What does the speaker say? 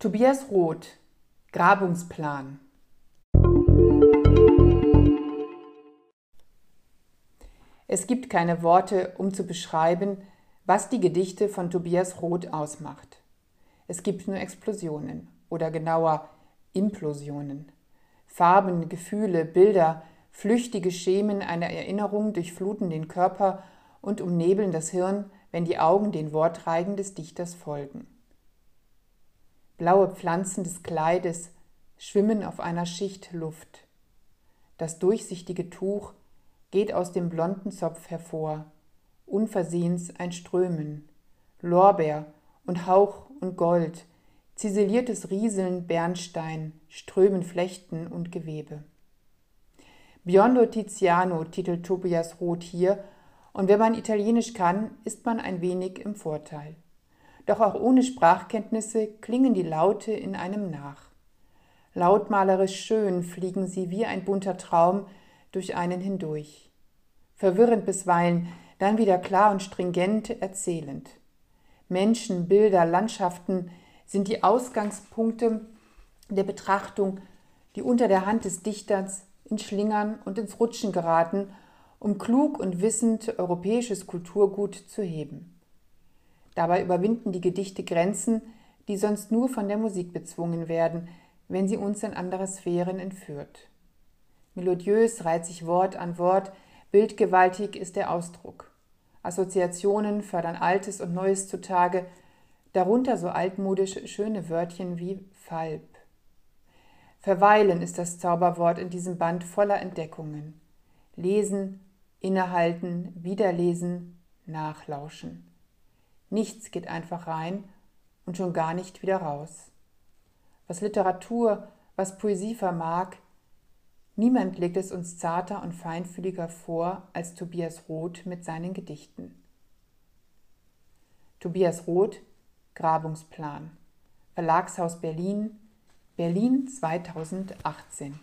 Tobias Roth Grabungsplan Es gibt keine Worte, um zu beschreiben, was die Gedichte von Tobias Roth ausmacht. Es gibt nur Explosionen oder genauer Implosionen. Farben, Gefühle, Bilder, flüchtige Schemen einer Erinnerung durchfluten den Körper und umnebeln das Hirn, wenn die Augen den Wortreigen des Dichters folgen. Blaue Pflanzen des Kleides schwimmen auf einer Schicht Luft. Das durchsichtige Tuch geht aus dem blonden Zopf hervor, unversehens ein Strömen, Lorbeer und Hauch und Gold, ziseliertes Rieseln Bernstein, Strömen Flechten und Gewebe. Biondo Tiziano titelt Tobias Roth hier, und wenn man Italienisch kann, ist man ein wenig im Vorteil. Doch auch ohne Sprachkenntnisse klingen die Laute in einem nach. Lautmalerisch schön fliegen sie wie ein bunter Traum durch einen hindurch. Verwirrend bisweilen, dann wieder klar und stringent erzählend. Menschen, Bilder, Landschaften sind die Ausgangspunkte der Betrachtung, die unter der Hand des Dichters ins Schlingern und ins Rutschen geraten, um klug und wissend europäisches Kulturgut zu heben. Dabei überwinden die Gedichte Grenzen, die sonst nur von der Musik bezwungen werden, wenn sie uns in andere Sphären entführt. Melodiös reiht sich Wort an Wort, bildgewaltig ist der Ausdruck. Assoziationen fördern Altes und Neues zutage, darunter so altmodisch schöne Wörtchen wie Falb. Verweilen ist das Zauberwort in diesem Band voller Entdeckungen. Lesen, innehalten, wiederlesen, nachlauschen. Nichts geht einfach rein und schon gar nicht wieder raus. Was Literatur, was Poesie vermag, niemand legt es uns zarter und feinfühliger vor als Tobias Roth mit seinen Gedichten. Tobias Roth, Grabungsplan, Verlagshaus Berlin, Berlin 2018.